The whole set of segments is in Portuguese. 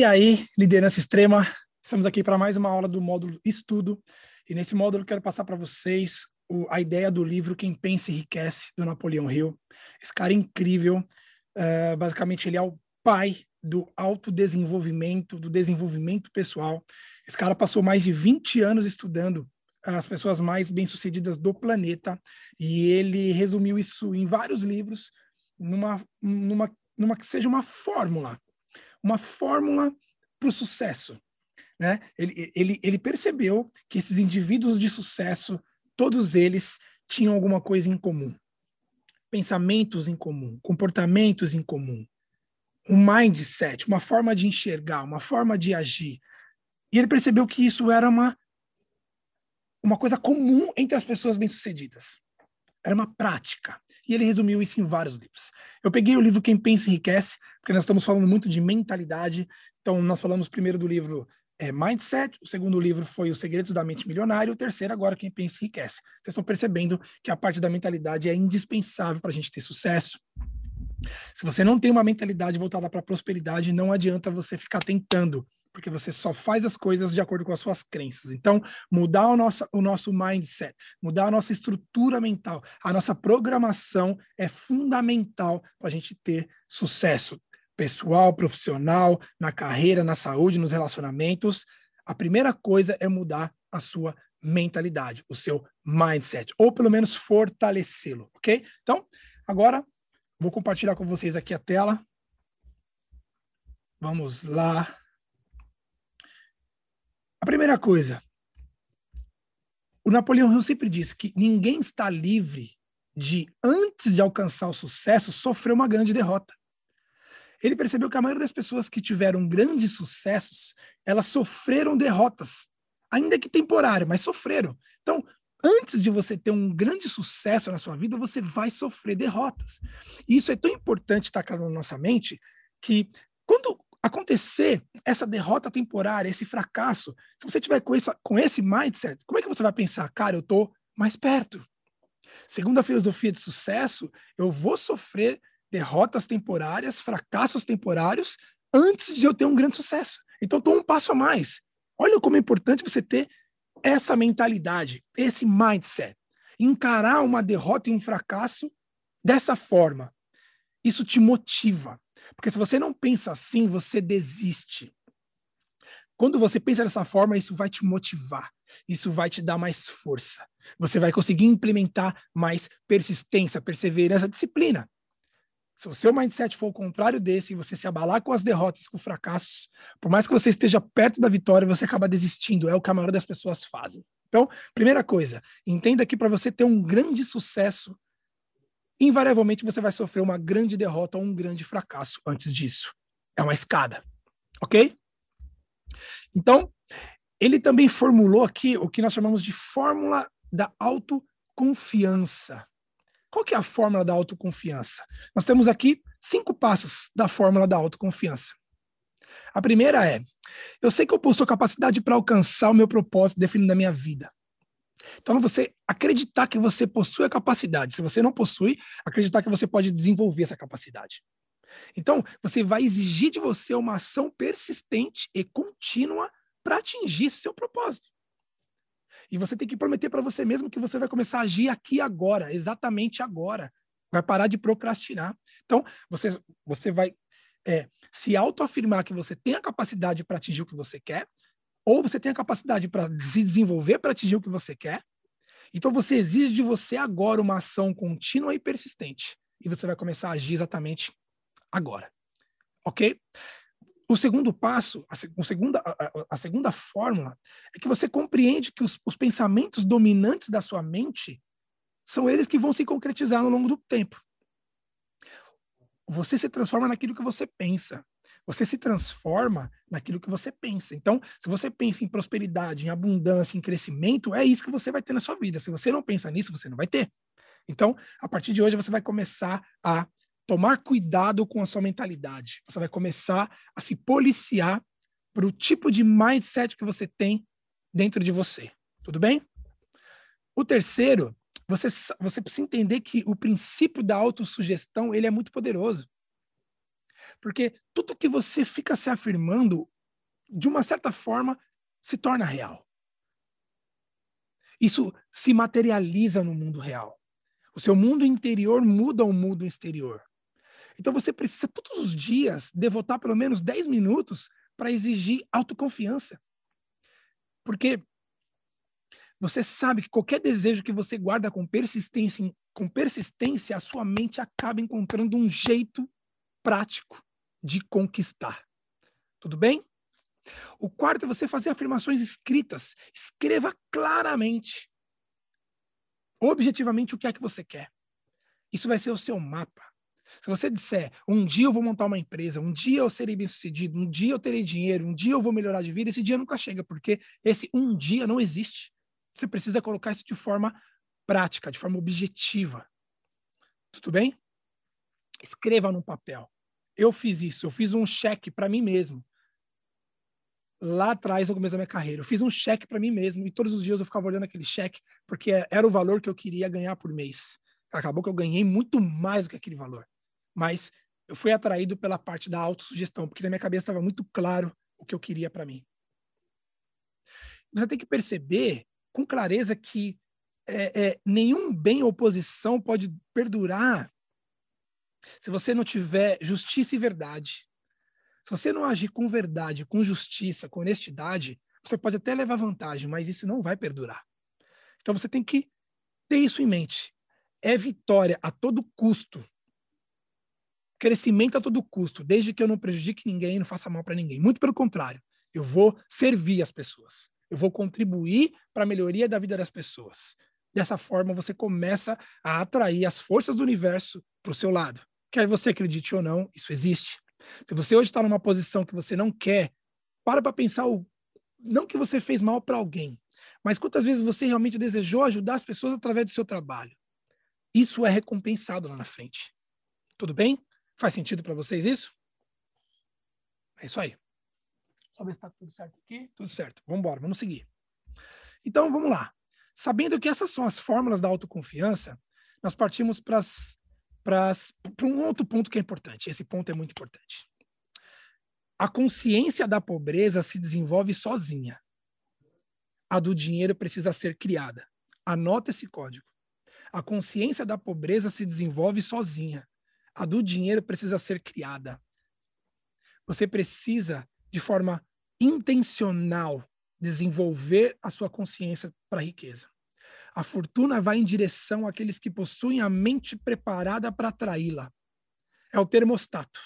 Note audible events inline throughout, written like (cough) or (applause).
E aí, liderança extrema, estamos aqui para mais uma aula do módulo Estudo. E nesse módulo quero passar para vocês o, a ideia do livro Quem Pensa Enriquece, do Napoleão Hill. Esse cara é incrível. Uh, basicamente, ele é o pai do autodesenvolvimento, do desenvolvimento pessoal. Esse cara passou mais de 20 anos estudando as pessoas mais bem-sucedidas do planeta e ele resumiu isso em vários livros, numa, numa, numa que seja uma fórmula uma fórmula para o sucesso. Né? Ele, ele, ele percebeu que esses indivíduos de sucesso, todos eles tinham alguma coisa em comum. Pensamentos em comum, comportamentos em comum, um mindset, uma forma de enxergar, uma forma de agir. E ele percebeu que isso era uma, uma coisa comum entre as pessoas bem-sucedidas. Era uma prática. E ele resumiu isso em vários livros. Eu peguei o livro Quem Pensa Enriquece, porque nós estamos falando muito de mentalidade. Então, nós falamos primeiro do livro é, Mindset, o segundo livro foi Os Segredos da Mente Milionária, o terceiro agora Quem Pensa Enriquece. Vocês estão percebendo que a parte da mentalidade é indispensável para a gente ter sucesso. Se você não tem uma mentalidade voltada para a prosperidade, não adianta você ficar tentando porque você só faz as coisas de acordo com as suas crenças. Então, mudar o nosso, o nosso mindset, mudar a nossa estrutura mental, a nossa programação é fundamental para a gente ter sucesso pessoal, profissional, na carreira, na saúde, nos relacionamentos. A primeira coisa é mudar a sua mentalidade, o seu mindset, ou pelo menos fortalecê-lo, ok? Então, agora vou compartilhar com vocês aqui a tela. Vamos lá. A primeira coisa, o Napoleão Hill sempre disse que ninguém está livre de, antes de alcançar o sucesso, sofrer uma grande derrota. Ele percebeu que a maioria das pessoas que tiveram grandes sucessos, elas sofreram derrotas, ainda que temporária, mas sofreram. Então, antes de você ter um grande sucesso na sua vida, você vai sofrer derrotas. E isso é tão importante estar na nossa mente que quando acontecer essa derrota temporária, esse fracasso, se você tiver com, essa, com esse mindset, como é que você vai pensar, cara, eu tô mais perto? Segundo a filosofia de sucesso, eu vou sofrer derrotas temporárias, fracassos temporários, antes de eu ter um grande sucesso. Então, estou um passo a mais. Olha como é importante você ter essa mentalidade, esse mindset. Encarar uma derrota e um fracasso dessa forma. Isso te motiva. Porque se você não pensa assim, você desiste. Quando você pensa dessa forma, isso vai te motivar, isso vai te dar mais força. Você vai conseguir implementar mais persistência, perseverança, disciplina. Se o seu mindset for o contrário desse, você se abalar com as derrotas, com fracassos, por mais que você esteja perto da vitória, você acaba desistindo. É o que a maioria das pessoas fazem. Então, primeira coisa, entenda que para você ter um grande sucesso, invariavelmente você vai sofrer uma grande derrota ou um grande fracasso antes disso. É uma escada, ok? Então, ele também formulou aqui o que nós chamamos de fórmula da autoconfiança. Qual que é a fórmula da autoconfiança? Nós temos aqui cinco passos da fórmula da autoconfiança. A primeira é: eu sei que eu possuo capacidade para alcançar o meu propósito definido na minha vida. Então, você acreditar que você possui a capacidade. Se você não possui, acreditar que você pode desenvolver essa capacidade. Então, você vai exigir de você uma ação persistente e contínua para atingir seu propósito. E você tem que prometer para você mesmo que você vai começar a agir aqui agora, exatamente agora. Vai parar de procrastinar. Então, você, você vai é, se autoafirmar que você tem a capacidade para atingir o que você quer, ou você tem a capacidade para se desenvolver para atingir o que você quer. Então você exige de você agora uma ação contínua e persistente. E você vai começar a agir exatamente agora. Ok? O segundo passo, a, a, segunda, a, a segunda fórmula, é que você compreende que os, os pensamentos dominantes da sua mente são eles que vão se concretizar ao longo do tempo. Você se transforma naquilo que você pensa. Você se transforma naquilo que você pensa. Então, se você pensa em prosperidade, em abundância, em crescimento, é isso que você vai ter na sua vida. Se você não pensa nisso, você não vai ter. Então, a partir de hoje, você vai começar a tomar cuidado com a sua mentalidade. Você vai começar a se policiar para o tipo de mindset que você tem dentro de você. Tudo bem? O terceiro, você, você precisa entender que o princípio da autossugestão ele é muito poderoso. Porque tudo que você fica se afirmando, de uma certa forma, se torna real. Isso se materializa no mundo real. O seu mundo interior muda o mundo exterior. Então você precisa todos os dias devotar pelo menos 10 minutos para exigir autoconfiança. Porque você sabe que qualquer desejo que você guarda com persistência, com persistência, a sua mente acaba encontrando um jeito prático de conquistar. Tudo bem? O quarto é você fazer afirmações escritas. Escreva claramente, objetivamente, o que é que você quer. Isso vai ser o seu mapa. Se você disser, um dia eu vou montar uma empresa, um dia eu serei bem sucedido, um dia eu terei dinheiro, um dia eu vou melhorar de vida, esse dia nunca chega, porque esse um dia não existe. Você precisa colocar isso de forma prática, de forma objetiva. Tudo bem? Escreva no papel. Eu fiz isso, eu fiz um cheque para mim mesmo. Lá atrás, no começo da minha carreira, eu fiz um cheque para mim mesmo e todos os dias eu ficava olhando aquele cheque porque era o valor que eu queria ganhar por mês. Acabou que eu ganhei muito mais do que aquele valor. Mas eu fui atraído pela parte da autossugestão, porque na minha cabeça estava muito claro o que eu queria para mim. Você tem que perceber com clareza que é, é, nenhum bem ou posição pode perdurar se você não tiver justiça e verdade. Se você não agir com verdade, com justiça, com honestidade, você pode até levar vantagem, mas isso não vai perdurar. Então você tem que ter isso em mente. É vitória a todo custo. Crescimento a todo custo, desde que eu não prejudique ninguém, não faça mal para ninguém. Muito pelo contrário, eu vou servir as pessoas. Eu vou contribuir para a melhoria da vida das pessoas. Dessa forma, você começa a atrair as forças do universo para o seu lado. Quer você acredite ou não, isso existe. Se você hoje está numa posição que você não quer, para para pensar o não que você fez mal para alguém, mas quantas vezes você realmente desejou ajudar as pessoas através do seu trabalho. Isso é recompensado lá na frente. Tudo bem? Faz sentido para vocês isso? É isso aí. Só ver se está tudo certo aqui. Tudo certo. Vamos embora, vamos seguir. Então, vamos lá. Sabendo que essas são as fórmulas da autoconfiança, nós partimos para um outro ponto que é importante. Esse ponto é muito importante. A consciência da pobreza se desenvolve sozinha. A do dinheiro precisa ser criada. Anota esse código. A consciência da pobreza se desenvolve sozinha. A do dinheiro precisa ser criada. Você precisa, de forma intencional desenvolver a sua consciência para a riqueza. A fortuna vai em direção àqueles que possuem a mente preparada para atraí-la. É o termostato.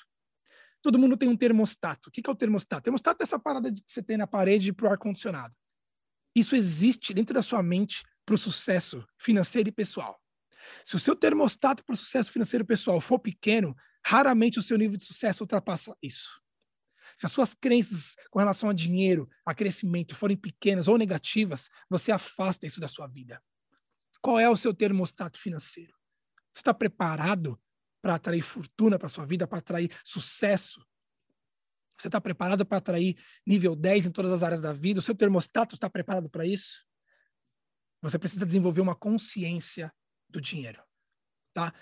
Todo mundo tem um termostato. O que é o termostato? Termostato é essa parada que você tem na parede para o ar-condicionado. Isso existe dentro da sua mente para o sucesso financeiro e pessoal. Se o seu termostato para o sucesso financeiro e pessoal for pequeno, raramente o seu nível de sucesso ultrapassa isso. Se as suas crenças com relação a dinheiro, a crescimento forem pequenas ou negativas, você afasta isso da sua vida. Qual é o seu termostato financeiro? Você está preparado para atrair fortuna para sua vida, para atrair sucesso? Você está preparado para atrair nível 10 em todas as áreas da vida? O seu termostato está preparado para isso? Você precisa desenvolver uma consciência do dinheiro, tá?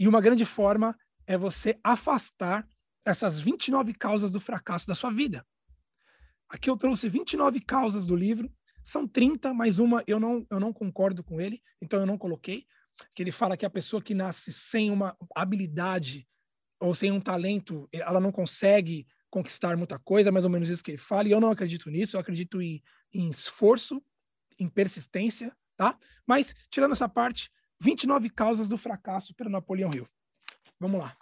E uma grande forma é você afastar essas 29 causas do fracasso da sua vida. Aqui eu trouxe 29 causas do livro, são 30, mas uma eu não, eu não concordo com ele, então eu não coloquei. Que ele fala que a pessoa que nasce sem uma habilidade ou sem um talento, ela não consegue conquistar muita coisa, mais ou menos isso que ele fala, e eu não acredito nisso, eu acredito em, em esforço, em persistência, tá? Mas, tirando essa parte, 29 causas do fracasso pelo Napoleão Hill. Vamos lá.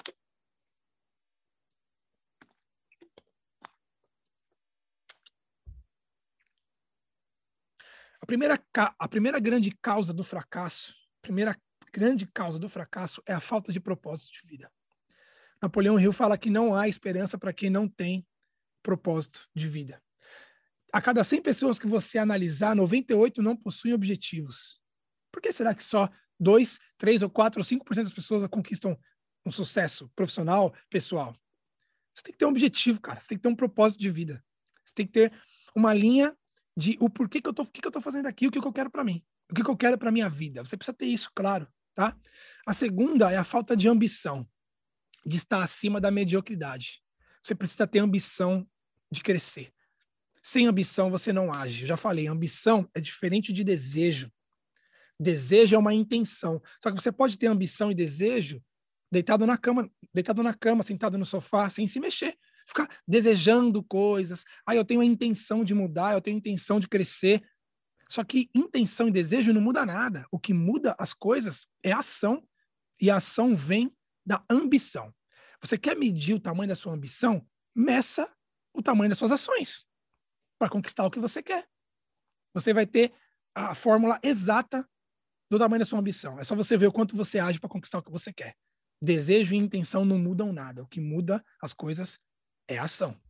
A primeira, a primeira grande causa do fracasso, primeira grande causa do fracasso é a falta de propósito de vida. Napoleão Hill fala que não há esperança para quem não tem propósito de vida. A cada 100 pessoas que você analisar, 98 não possuem objetivos. Por que será que só 2, 3 ou 4 ou 5% das pessoas conquistam um sucesso profissional, pessoal? Você tem que ter um objetivo, cara. Você tem que ter um propósito de vida. Você tem que ter uma linha de o porquê que eu tô, o que, que eu tô fazendo aqui, o que, que eu quero para mim, o que, que eu quero para minha vida. Você precisa ter isso claro, tá? A segunda é a falta de ambição, de estar acima da mediocridade. você precisa ter ambição de crescer. Sem ambição, você não age. Eu já falei, ambição é diferente de desejo. Desejo é uma intenção. Só que você pode ter ambição e desejo deitado na cama, deitado na cama, sentado no sofá, sem se mexer. Ficar desejando coisas. Ah, eu tenho a intenção de mudar, eu tenho a intenção de crescer. Só que intenção e desejo não muda nada. O que muda as coisas é a ação. E a ação vem da ambição. Você quer medir o tamanho da sua ambição? Meça o tamanho das suas ações para conquistar o que você quer. Você vai ter a fórmula exata do tamanho da sua ambição. É só você ver o quanto você age para conquistar o que você quer. Desejo e intenção não mudam nada. O que muda as coisas é ação.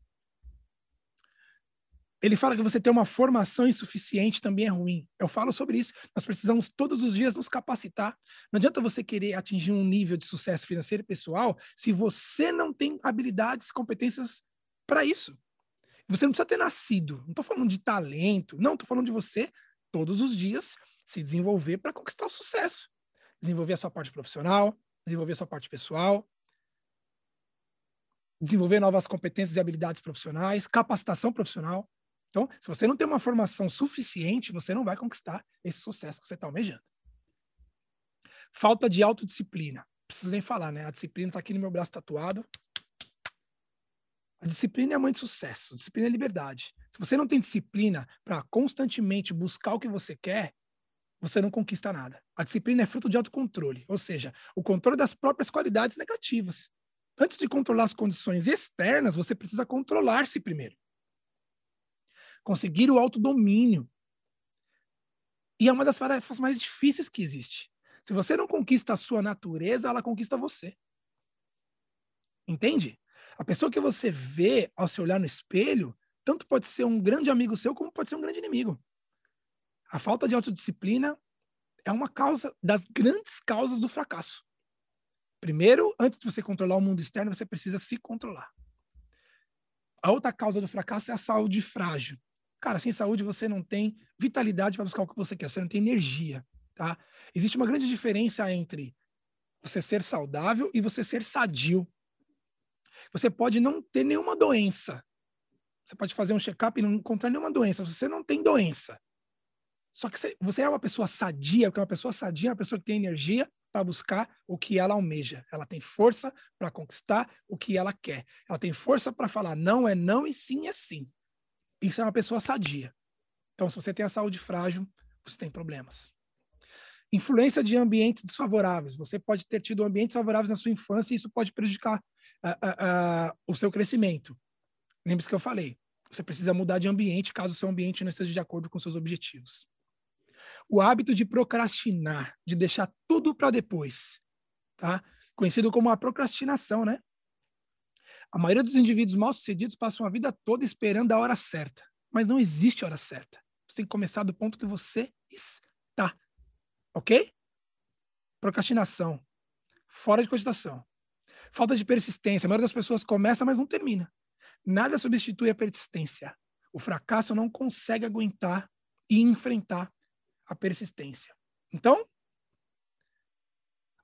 Ele fala que você ter uma formação insuficiente também é ruim. Eu falo sobre isso. Nós precisamos todos os dias nos capacitar. Não adianta você querer atingir um nível de sucesso financeiro e pessoal se você não tem habilidades, competências para isso. Você não precisa ter nascido. Não estou falando de talento. Não, estou falando de você todos os dias se desenvolver para conquistar o sucesso. Desenvolver a sua parte profissional, desenvolver a sua parte pessoal, desenvolver novas competências e habilidades profissionais, capacitação profissional. Então, se você não tem uma formação suficiente, você não vai conquistar esse sucesso que você está almejando. Falta de autodisciplina. Preciso nem falar, né? A disciplina está aqui no meu braço tatuado. A disciplina é a mãe de sucesso. Disciplina é liberdade. Se você não tem disciplina para constantemente buscar o que você quer, você não conquista nada. A disciplina é fruto de autocontrole, ou seja, o controle das próprias qualidades negativas. Antes de controlar as condições externas, você precisa controlar-se primeiro conseguir o autodomínio. E é uma das tarefas mais difíceis que existe. Se você não conquista a sua natureza, ela conquista você. Entende? A pessoa que você vê ao se olhar no espelho, tanto pode ser um grande amigo seu, como pode ser um grande inimigo. A falta de autodisciplina é uma causa das grandes causas do fracasso. Primeiro, antes de você controlar o mundo externo, você precisa se controlar. A outra causa do fracasso é a saúde frágil. Cara, sem saúde você não tem vitalidade para buscar o que você quer, você não tem energia, tá? Existe uma grande diferença entre você ser saudável e você ser sadio. Você pode não ter nenhuma doença. Você pode fazer um check-up e não encontrar nenhuma doença. Você não tem doença. Só que você é uma pessoa sadia, porque uma pessoa sadia é uma pessoa que tem energia para buscar o que ela almeja. Ela tem força para conquistar o que ela quer. Ela tem força para falar não é não e sim é sim. Isso é uma pessoa sadia. Então, se você tem a saúde frágil, você tem problemas. Influência de ambientes desfavoráveis. Você pode ter tido ambientes favoráveis na sua infância e isso pode prejudicar uh, uh, uh, o seu crescimento. Lembre-se que eu falei. Você precisa mudar de ambiente caso o seu ambiente não esteja de acordo com seus objetivos. O hábito de procrastinar, de deixar tudo para depois, tá? Conhecido como a procrastinação, né? A maioria dos indivíduos mal-sucedidos passam a vida toda esperando a hora certa, mas não existe hora certa. Você tem que começar do ponto que você está. Ok? Procrastinação. Fora de cogitação. Falta de persistência. A maioria das pessoas começa, mas não termina. Nada substitui a persistência. O fracasso não consegue aguentar e enfrentar a persistência. Então,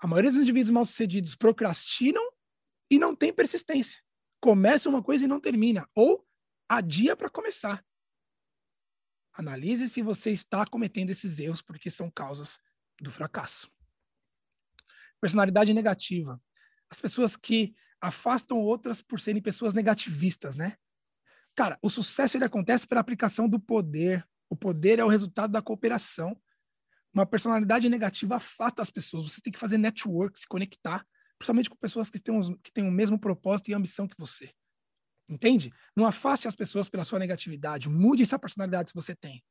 a maioria dos indivíduos mal-sucedidos procrastinam e não tem persistência começa uma coisa e não termina, ou adia para começar. Analise se você está cometendo esses erros, porque são causas do fracasso. Personalidade negativa. As pessoas que afastam outras por serem pessoas negativistas, né? Cara, o sucesso ele acontece pela aplicação do poder. O poder é o resultado da cooperação. Uma personalidade negativa afasta as pessoas. Você tem que fazer network, se conectar principalmente com pessoas que têm, que têm o mesmo propósito e ambição que você. Entende? Não afaste as pessoas pela sua negatividade. Mude essa personalidade que você tem.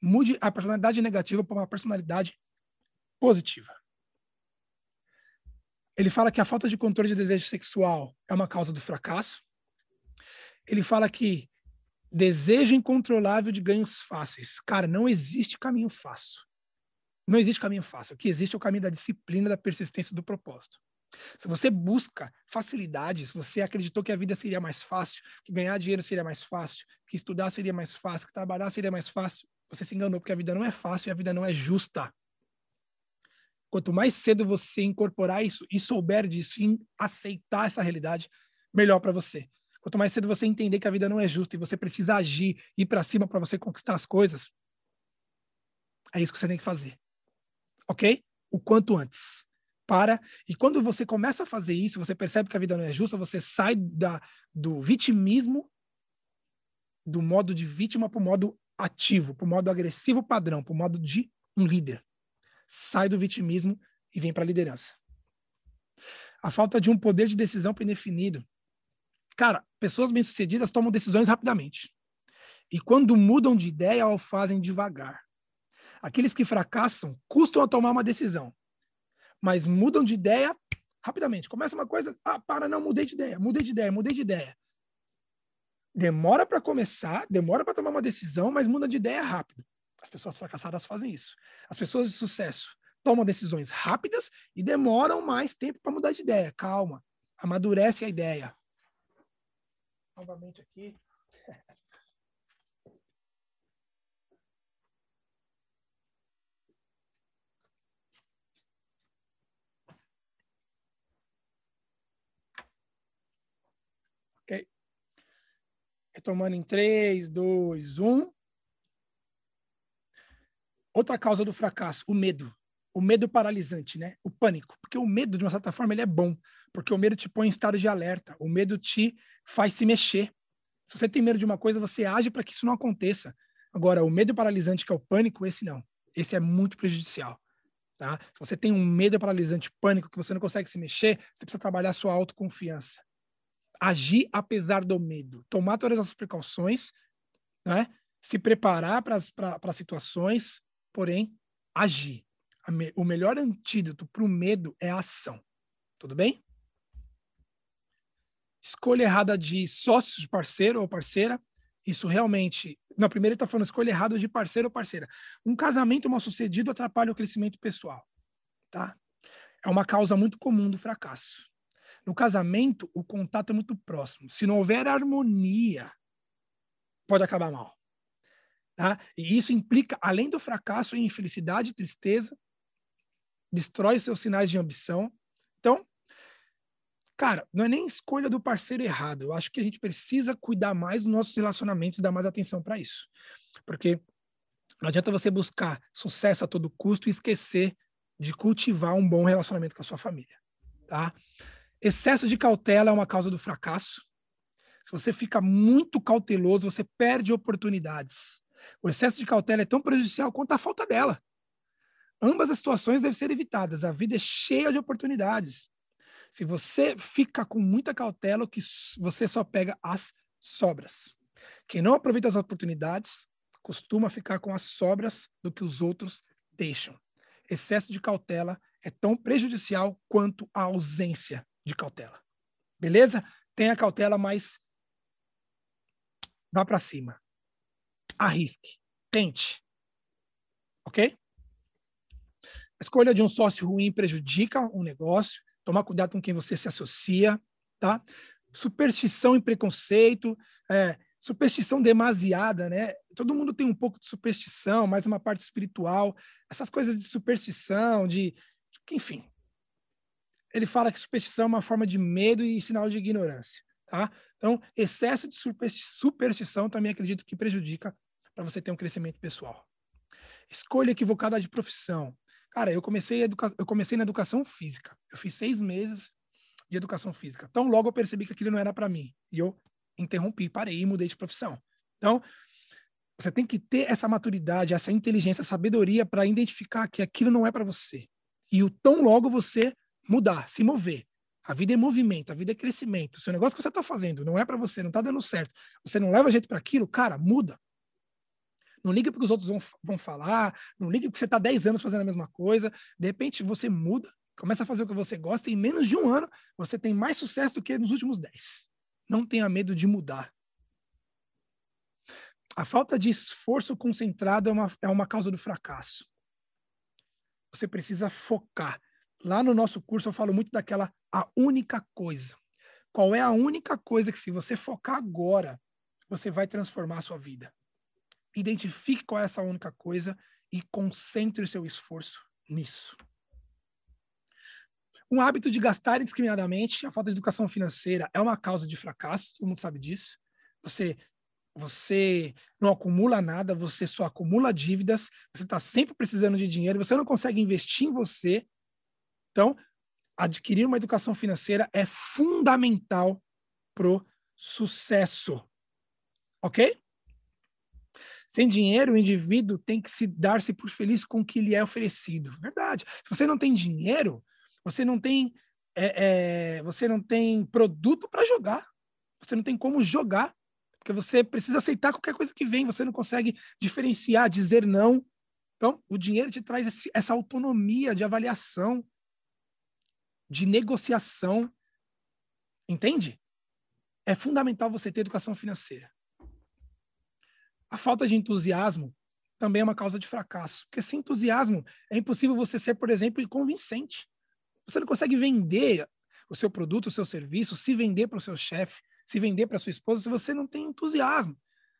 Mude a personalidade negativa para uma personalidade positiva. Ele fala que a falta de controle de desejo sexual é uma causa do fracasso. Ele fala que desejo incontrolável de ganhos fáceis. Cara, não existe caminho fácil. Não existe caminho fácil. O que existe é o caminho da disciplina, da persistência do propósito. Se você busca facilidade, se você acreditou que a vida seria mais fácil, que ganhar dinheiro seria mais fácil, que estudar seria mais fácil, que trabalhar seria mais fácil, você se enganou, porque a vida não é fácil e a vida não é justa. Quanto mais cedo você incorporar isso e souber disso e aceitar essa realidade, melhor para você. Quanto mais cedo você entender que a vida não é justa e você precisa agir, ir para cima para você conquistar as coisas, é isso que você tem que fazer. Ok? O quanto antes. Para. E quando você começa a fazer isso, você percebe que a vida não é justa, você sai da, do vitimismo, do modo de vítima para o modo ativo, para o modo agressivo padrão, para o modo de um líder. Sai do vitimismo e vem para a liderança. A falta de um poder de decisão indefinido. Cara, pessoas bem-sucedidas tomam decisões rapidamente. E quando mudam de ideia, o fazem devagar. Aqueles que fracassam custam a tomar uma decisão, mas mudam de ideia rapidamente. Começa uma coisa, ah, para, não, mudei de ideia, mudei de ideia, mudei de ideia. Demora para começar, demora para tomar uma decisão, mas muda de ideia rápido. As pessoas fracassadas fazem isso. As pessoas de sucesso tomam decisões rápidas e demoram mais tempo para mudar de ideia. Calma, amadurece a ideia. Novamente aqui. (laughs) Retomando em 3, 2, 1. Outra causa do fracasso, o medo. O medo paralisante, né? O pânico. Porque o medo, de uma certa forma, ele é bom. Porque o medo te põe em estado de alerta. O medo te faz se mexer. Se você tem medo de uma coisa, você age para que isso não aconteça. Agora, o medo paralisante, que é o pânico, esse não. Esse é muito prejudicial. Tá? Se você tem um medo paralisante, pânico, que você não consegue se mexer, você precisa trabalhar a sua autoconfiança agir apesar do medo, tomar todas as precauções, né? se preparar para situações, porém, agir. O melhor antídoto para o medo é a ação. Tudo bem? Escolha errada de sócio, parceiro ou parceira. Isso realmente. Na primeira, ele está falando escolha errada de parceiro ou parceira. Um casamento mal sucedido atrapalha o crescimento pessoal. Tá? É uma causa muito comum do fracasso. No casamento, o contato é muito próximo. Se não houver harmonia, pode acabar mal. Tá? E isso implica, além do fracasso, em infelicidade tristeza, destrói seus sinais de ambição. Então, cara, não é nem escolha do parceiro errado. Eu acho que a gente precisa cuidar mais dos nossos relacionamentos e dar mais atenção para isso. Porque não adianta você buscar sucesso a todo custo e esquecer de cultivar um bom relacionamento com a sua família, tá? Excesso de cautela é uma causa do fracasso. Se você fica muito cauteloso, você perde oportunidades. O excesso de cautela é tão prejudicial quanto a falta dela. Ambas as situações devem ser evitadas. A vida é cheia de oportunidades. Se você fica com muita cautela, que você só pega as sobras. Quem não aproveita as oportunidades costuma ficar com as sobras do que os outros deixam. Excesso de cautela é tão prejudicial quanto a ausência de cautela. Beleza? Tenha cautela, mas vá para cima. Arrisque. Tente. Ok? A escolha de um sócio ruim prejudica um negócio. Tomar cuidado com quem você se associa, tá? Superstição e preconceito, é, superstição demasiada, né? Todo mundo tem um pouco de superstição, mais uma parte espiritual. Essas coisas de superstição, de, enfim, ele fala que superstição é uma forma de medo e sinal de ignorância, tá? Então, excesso de superstição também acredito que prejudica para você ter um crescimento pessoal. Escolha equivocada de profissão. Cara, eu comecei, educa... eu comecei na educação física. Eu fiz seis meses de educação física. Então, logo eu percebi que aquilo não era para mim. E eu interrompi, parei e mudei de profissão. Então, você tem que ter essa maturidade, essa inteligência, sabedoria para identificar que aquilo não é para você. E o tão logo você mudar, se mover. A vida é movimento, a vida é crescimento. Se o negócio que você está fazendo não é para você, não está dando certo, você não leva jeito para aquilo, cara, muda. Não liga porque os outros vão, vão falar, não liga porque você está 10 anos fazendo a mesma coisa. De repente você muda, começa a fazer o que você gosta e em menos de um ano você tem mais sucesso do que nos últimos 10. Não tenha medo de mudar. A falta de esforço concentrado é uma, é uma causa do fracasso. Você precisa focar. Lá no nosso curso eu falo muito daquela a única coisa. Qual é a única coisa que se você focar agora, você vai transformar a sua vida? Identifique qual é essa única coisa e concentre o seu esforço nisso. Um hábito de gastar indiscriminadamente, a falta de educação financeira é uma causa de fracasso, todo mundo sabe disso. Você você não acumula nada, você só acumula dívidas, você está sempre precisando de dinheiro, você não consegue investir em você. Então, adquirir uma educação financeira é fundamental pro sucesso. Ok? Sem dinheiro, o indivíduo tem que se dar-se por feliz com o que lhe é oferecido. Verdade. Se você não tem dinheiro, você não tem, é, é, você não tem produto para jogar. Você não tem como jogar. Porque você precisa aceitar qualquer coisa que vem. Você não consegue diferenciar, dizer não. Então, o dinheiro te traz esse, essa autonomia de avaliação, de negociação. Entende? É fundamental você ter educação financeira. A falta de entusiasmo também é uma causa de fracasso, porque sem entusiasmo é impossível você ser, por exemplo, convincente. Você não consegue vender o seu produto, o seu serviço, se vender para o seu chefe, se vender para sua esposa, se você não tem entusiasmo.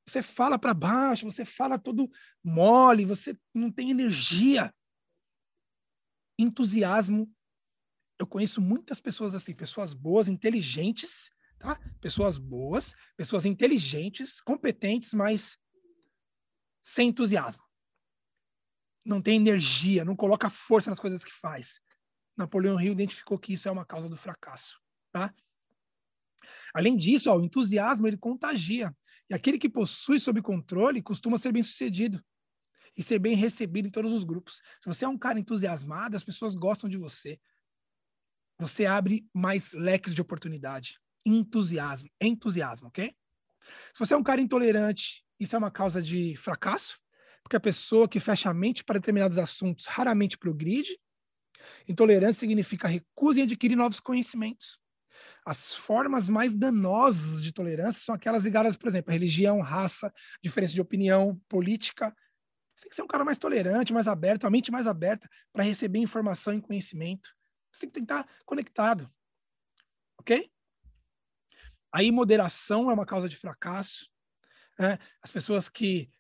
Você fala para baixo, você fala todo mole, você não tem energia. Entusiasmo. Eu conheço muitas pessoas assim, pessoas boas, inteligentes, tá? Pessoas boas, pessoas inteligentes, competentes, mas sem entusiasmo. Não tem energia, não coloca força nas coisas que faz. Napoleão Hill identificou que isso é uma causa do fracasso, tá? Além disso, ó, o entusiasmo ele contagia. E aquele que possui sob controle costuma ser bem sucedido e ser bem recebido em todos os grupos. Se você é um cara entusiasmado, as pessoas gostam de você. Você abre mais leques de oportunidade. Entusiasmo, entusiasmo, ok? Se você é um cara intolerante, isso é uma causa de fracasso, porque a pessoa que fecha a mente para determinados assuntos raramente progride. Intolerância significa recusa em adquirir novos conhecimentos. As formas mais danosas de tolerância são aquelas ligadas, por exemplo, à religião, raça, diferença de opinião, política. Você tem que ser um cara mais tolerante, mais aberto, a mente mais aberta para receber informação e conhecimento. Você tem que estar conectado. Ok? Aí, moderação é uma causa de fracasso. Né? As pessoas que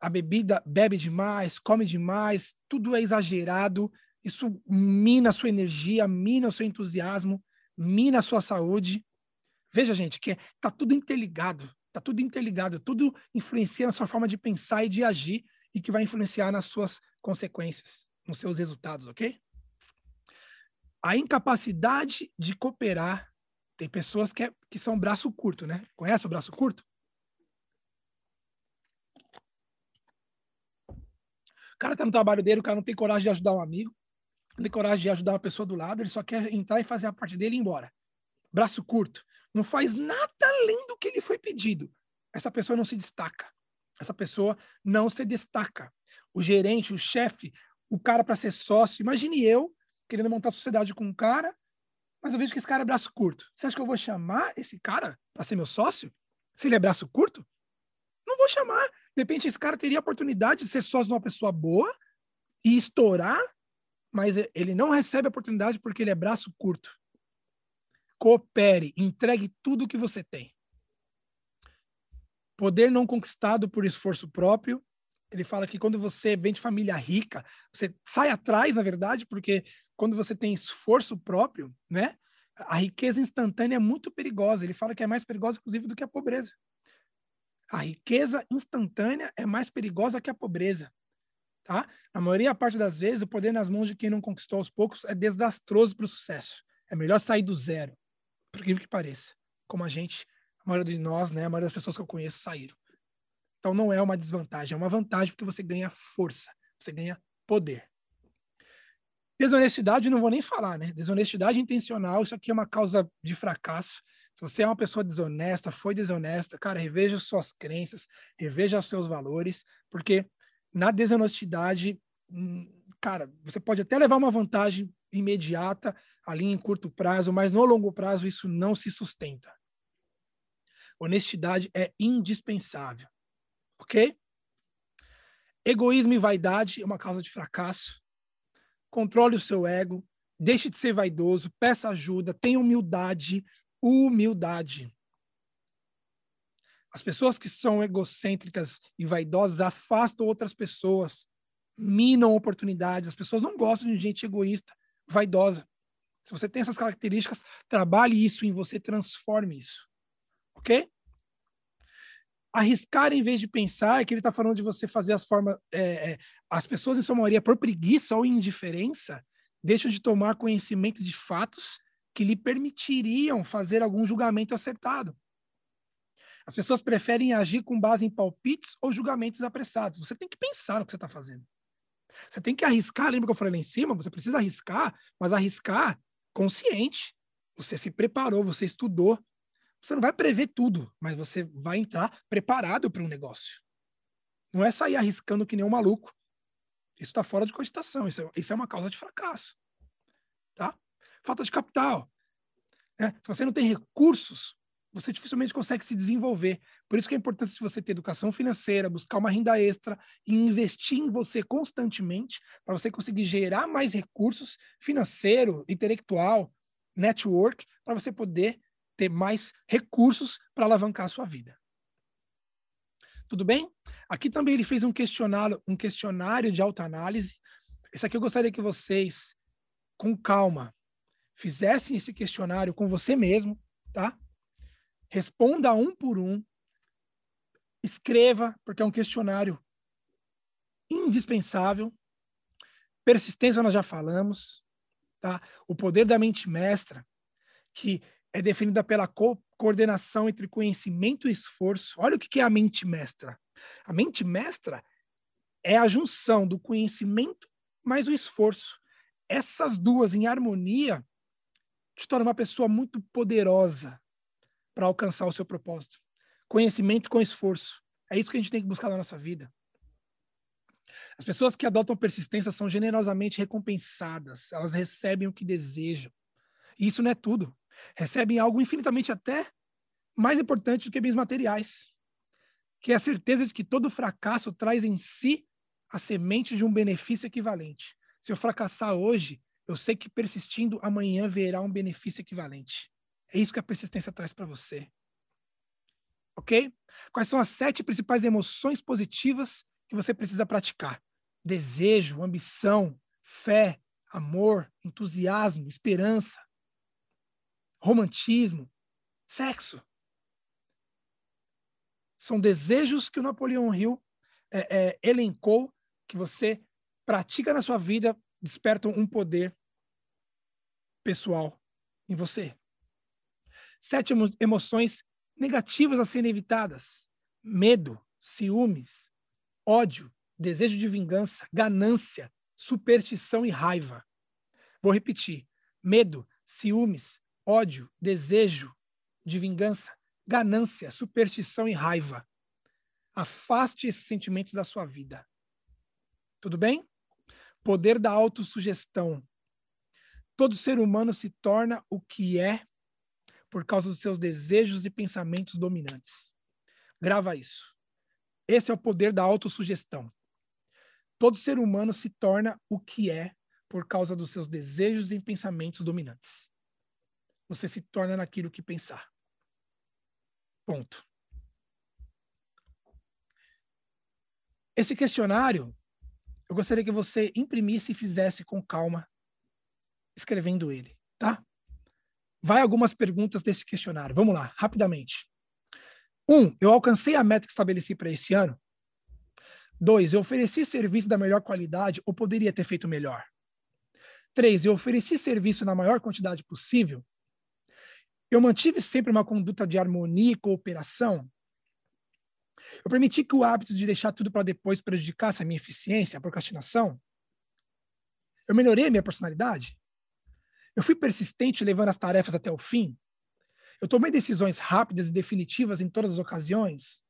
a bebida bebe demais, come demais, tudo é exagerado. Isso mina a sua energia, mina o seu entusiasmo mina a sua saúde. Veja, gente, que tá tudo interligado, tá tudo interligado, tudo influencia na sua forma de pensar e de agir e que vai influenciar nas suas consequências, nos seus resultados, ok? A incapacidade de cooperar. Tem pessoas que, é, que são braço curto, né? Conhece o braço curto? O cara tá no trabalho dele, o cara não tem coragem de ajudar um amigo não tem coragem de ajudar uma pessoa do lado, ele só quer entrar e fazer a parte dele e ir embora. Braço curto. Não faz nada além do que ele foi pedido. Essa pessoa não se destaca. Essa pessoa não se destaca. O gerente, o chefe, o cara para ser sócio. Imagine eu querendo montar sociedade com um cara, mas eu vejo que esse cara é braço curto. Você acha que eu vou chamar esse cara para ser meu sócio? Se ele é braço curto? Não vou chamar. De repente, esse cara teria a oportunidade de ser sócio de uma pessoa boa e estourar mas ele não recebe a oportunidade porque ele é braço curto. Coopere, entregue tudo o que você tem. Poder não conquistado por esforço próprio. Ele fala que quando você vem de família rica, você sai atrás, na verdade, porque quando você tem esforço próprio, né? A riqueza instantânea é muito perigosa. Ele fala que é mais perigosa, inclusive, do que a pobreza. A riqueza instantânea é mais perigosa que a pobreza. Tá? A maioria parte das vezes, o poder nas mãos de quem não conquistou aos poucos é desastroso para o sucesso. É melhor sair do zero, por incrível que pareça. Como a gente, a maioria de nós, né, a maioria das pessoas que eu conheço saíram. Então não é uma desvantagem, é uma vantagem porque você ganha força, você ganha poder. Desonestidade, não vou nem falar, né? Desonestidade intencional, isso aqui é uma causa de fracasso. Se você é uma pessoa desonesta, foi desonesta, cara, reveja suas crenças, reveja os seus valores, porque na desonestidade, hum, cara, você pode até levar uma vantagem imediata ali em curto prazo, mas no longo prazo isso não se sustenta. Honestidade é indispensável, ok? Egoísmo e vaidade é uma causa de fracasso. Controle o seu ego, deixe de ser vaidoso, peça ajuda, tenha humildade, humildade. As pessoas que são egocêntricas e vaidosas afastam outras pessoas, minam oportunidades. As pessoas não gostam de gente egoísta, vaidosa. Se você tem essas características, trabalhe isso em você, transforme isso. Ok? Arriscar em vez de pensar é que ele está falando de você fazer as formas. É, é, as pessoas, em sua maioria, por preguiça ou indiferença, deixam de tomar conhecimento de fatos que lhe permitiriam fazer algum julgamento acertado. As pessoas preferem agir com base em palpites ou julgamentos apressados. Você tem que pensar no que você está fazendo. Você tem que arriscar. Lembra que eu falei lá em cima? Você precisa arriscar, mas arriscar consciente. Você se preparou, você estudou. Você não vai prever tudo, mas você vai entrar preparado para um negócio. Não é sair arriscando que nem um maluco. Isso está fora de cogitação. Isso é, isso é uma causa de fracasso. Tá? Falta de capital. Né? Se você não tem recursos, você dificilmente consegue se desenvolver. Por isso que é importante você ter educação financeira, buscar uma renda extra e investir em você constantemente para você conseguir gerar mais recursos financeiro, intelectual, network, para você poder ter mais recursos para alavancar a sua vida. Tudo bem? Aqui também ele fez um questionário, um questionário de autoanálise. Esse aqui eu gostaria que vocês, com calma, fizessem esse questionário com você mesmo, tá? Responda um por um. Escreva, porque é um questionário indispensável. Persistência nós já falamos, tá? O poder da mente mestra, que é definida pela co coordenação entre conhecimento e esforço. Olha o que é a mente mestra. A mente mestra é a junção do conhecimento mais o esforço. Essas duas em harmonia te tornam uma pessoa muito poderosa, para alcançar o seu propósito. Conhecimento com esforço. É isso que a gente tem que buscar na nossa vida. As pessoas que adotam persistência são generosamente recompensadas. Elas recebem o que desejam. E isso não é tudo. Recebem algo infinitamente até mais importante do que bens materiais, que é a certeza de que todo fracasso traz em si a semente de um benefício equivalente. Se eu fracassar hoje, eu sei que persistindo amanhã verá um benefício equivalente. É isso que a persistência traz para você. Ok? Quais são as sete principais emoções positivas que você precisa praticar? Desejo, ambição, fé, amor, entusiasmo, esperança, romantismo, sexo. São desejos que o Napoleão Hill é, é, elencou que você pratica na sua vida, despertam um poder pessoal em você. Sete emoções negativas a serem evitadas: medo, ciúmes, ódio, desejo de vingança, ganância, superstição e raiva. Vou repetir: medo, ciúmes, ódio, desejo de vingança, ganância, superstição e raiva. Afaste esses sentimentos da sua vida. Tudo bem? Poder da autossugestão. Todo ser humano se torna o que é por causa dos seus desejos e pensamentos dominantes. Grava isso. Esse é o poder da autossugestão. Todo ser humano se torna o que é por causa dos seus desejos e pensamentos dominantes. Você se torna naquilo que pensar. Ponto. Esse questionário, eu gostaria que você imprimisse e fizesse com calma, escrevendo ele, tá? vai algumas perguntas desse questionário. Vamos lá, rapidamente. Um, eu alcancei a meta que estabeleci para esse ano? Dois, eu ofereci serviço da melhor qualidade ou poderia ter feito melhor? Três, eu ofereci serviço na maior quantidade possível? Eu mantive sempre uma conduta de harmonia e cooperação? Eu permiti que o hábito de deixar tudo para depois prejudicasse a minha eficiência, a procrastinação? Eu melhorei a minha personalidade? Eu fui persistente levando as tarefas até o fim? Eu tomei decisões rápidas e definitivas em todas as ocasiões?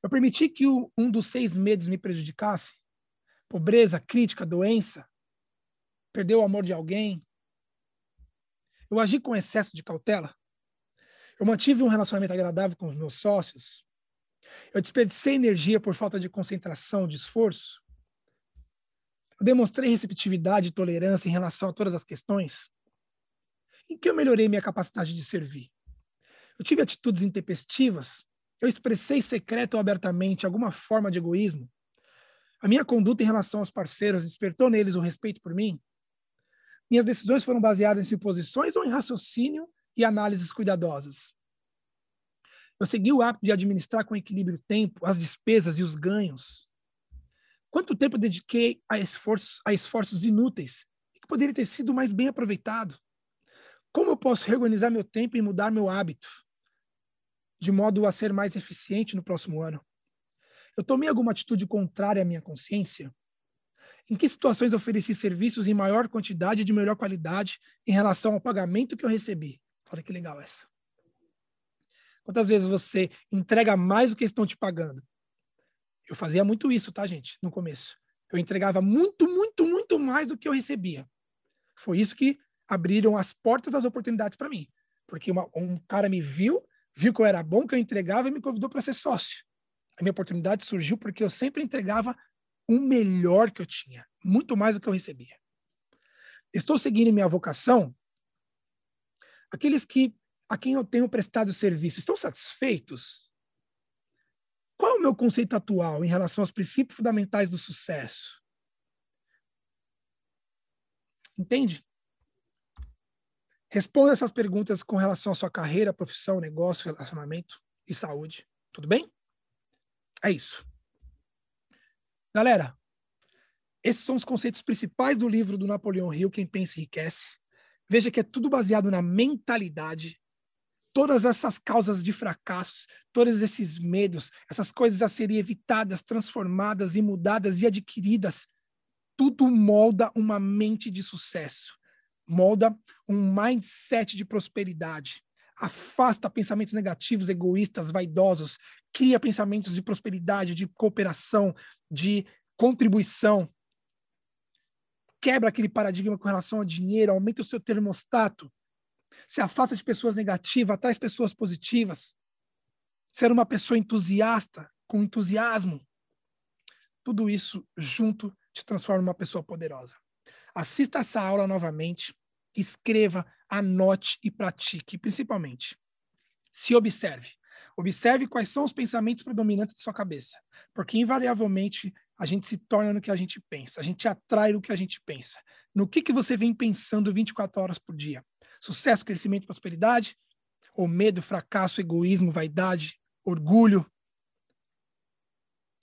Eu permiti que o, um dos seis medos me prejudicasse? Pobreza, crítica, doença? Perdeu o amor de alguém? Eu agi com excesso de cautela? Eu mantive um relacionamento agradável com os meus sócios? Eu desperdicei energia por falta de concentração, de esforço? Eu demonstrei receptividade e tolerância em relação a todas as questões? Em que eu melhorei minha capacidade de servir? Eu tive atitudes intempestivas? Eu expressei secreto ou abertamente alguma forma de egoísmo? A minha conduta em relação aos parceiros despertou neles o respeito por mim? Minhas decisões foram baseadas em suposições ou em raciocínio e análises cuidadosas? Eu segui o hábito de administrar com equilíbrio o tempo, as despesas e os ganhos. Quanto tempo dediquei a esforços, a esforços inúteis que poderia ter sido mais bem aproveitado? Como eu posso reorganizar meu tempo e mudar meu hábito de modo a ser mais eficiente no próximo ano? Eu tomei alguma atitude contrária à minha consciência? Em que situações ofereci serviços em maior quantidade e de melhor qualidade em relação ao pagamento que eu recebi? Olha que legal essa. Quantas vezes você entrega mais do que estão te pagando? Eu fazia muito isso, tá, gente, no começo. Eu entregava muito, muito, muito mais do que eu recebia. Foi isso que abriram as portas das oportunidades para mim. Porque uma, um cara me viu, viu que eu era bom, que eu entregava e me convidou para ser sócio. A minha oportunidade surgiu porque eu sempre entregava o melhor que eu tinha, muito mais do que eu recebia. Estou seguindo minha vocação? Aqueles que a quem eu tenho prestado serviço estão satisfeitos? Qual é o meu conceito atual em relação aos princípios fundamentais do sucesso? Entende? Responda essas perguntas com relação à sua carreira, profissão, negócio, relacionamento e saúde. Tudo bem? É isso. Galera, esses são os conceitos principais do livro do Napoleão Hill, Quem Pensa Enriquece. Veja que é tudo baseado na mentalidade todas essas causas de fracassos, todos esses medos, essas coisas a serem evitadas, transformadas e mudadas e adquiridas, tudo molda uma mente de sucesso, molda um mindset de prosperidade, afasta pensamentos negativos, egoístas, vaidosos, cria pensamentos de prosperidade, de cooperação, de contribuição. Quebra aquele paradigma com relação ao dinheiro, aumenta o seu termostato, se afasta de pessoas negativas, traz pessoas positivas. Ser uma pessoa entusiasta, com entusiasmo. Tudo isso junto te transforma em uma pessoa poderosa. Assista essa aula novamente, escreva, anote e pratique, principalmente. Se observe. Observe quais são os pensamentos predominantes de sua cabeça, porque invariavelmente a gente se torna no que a gente pensa, a gente atrai o que a gente pensa. No que, que você vem pensando 24 horas por dia? Sucesso, crescimento, prosperidade? Ou medo, fracasso, egoísmo, vaidade, orgulho,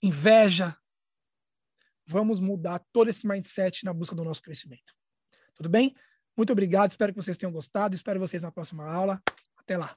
inveja? Vamos mudar todo esse mindset na busca do nosso crescimento. Tudo bem? Muito obrigado, espero que vocês tenham gostado, espero vocês na próxima aula. Até lá.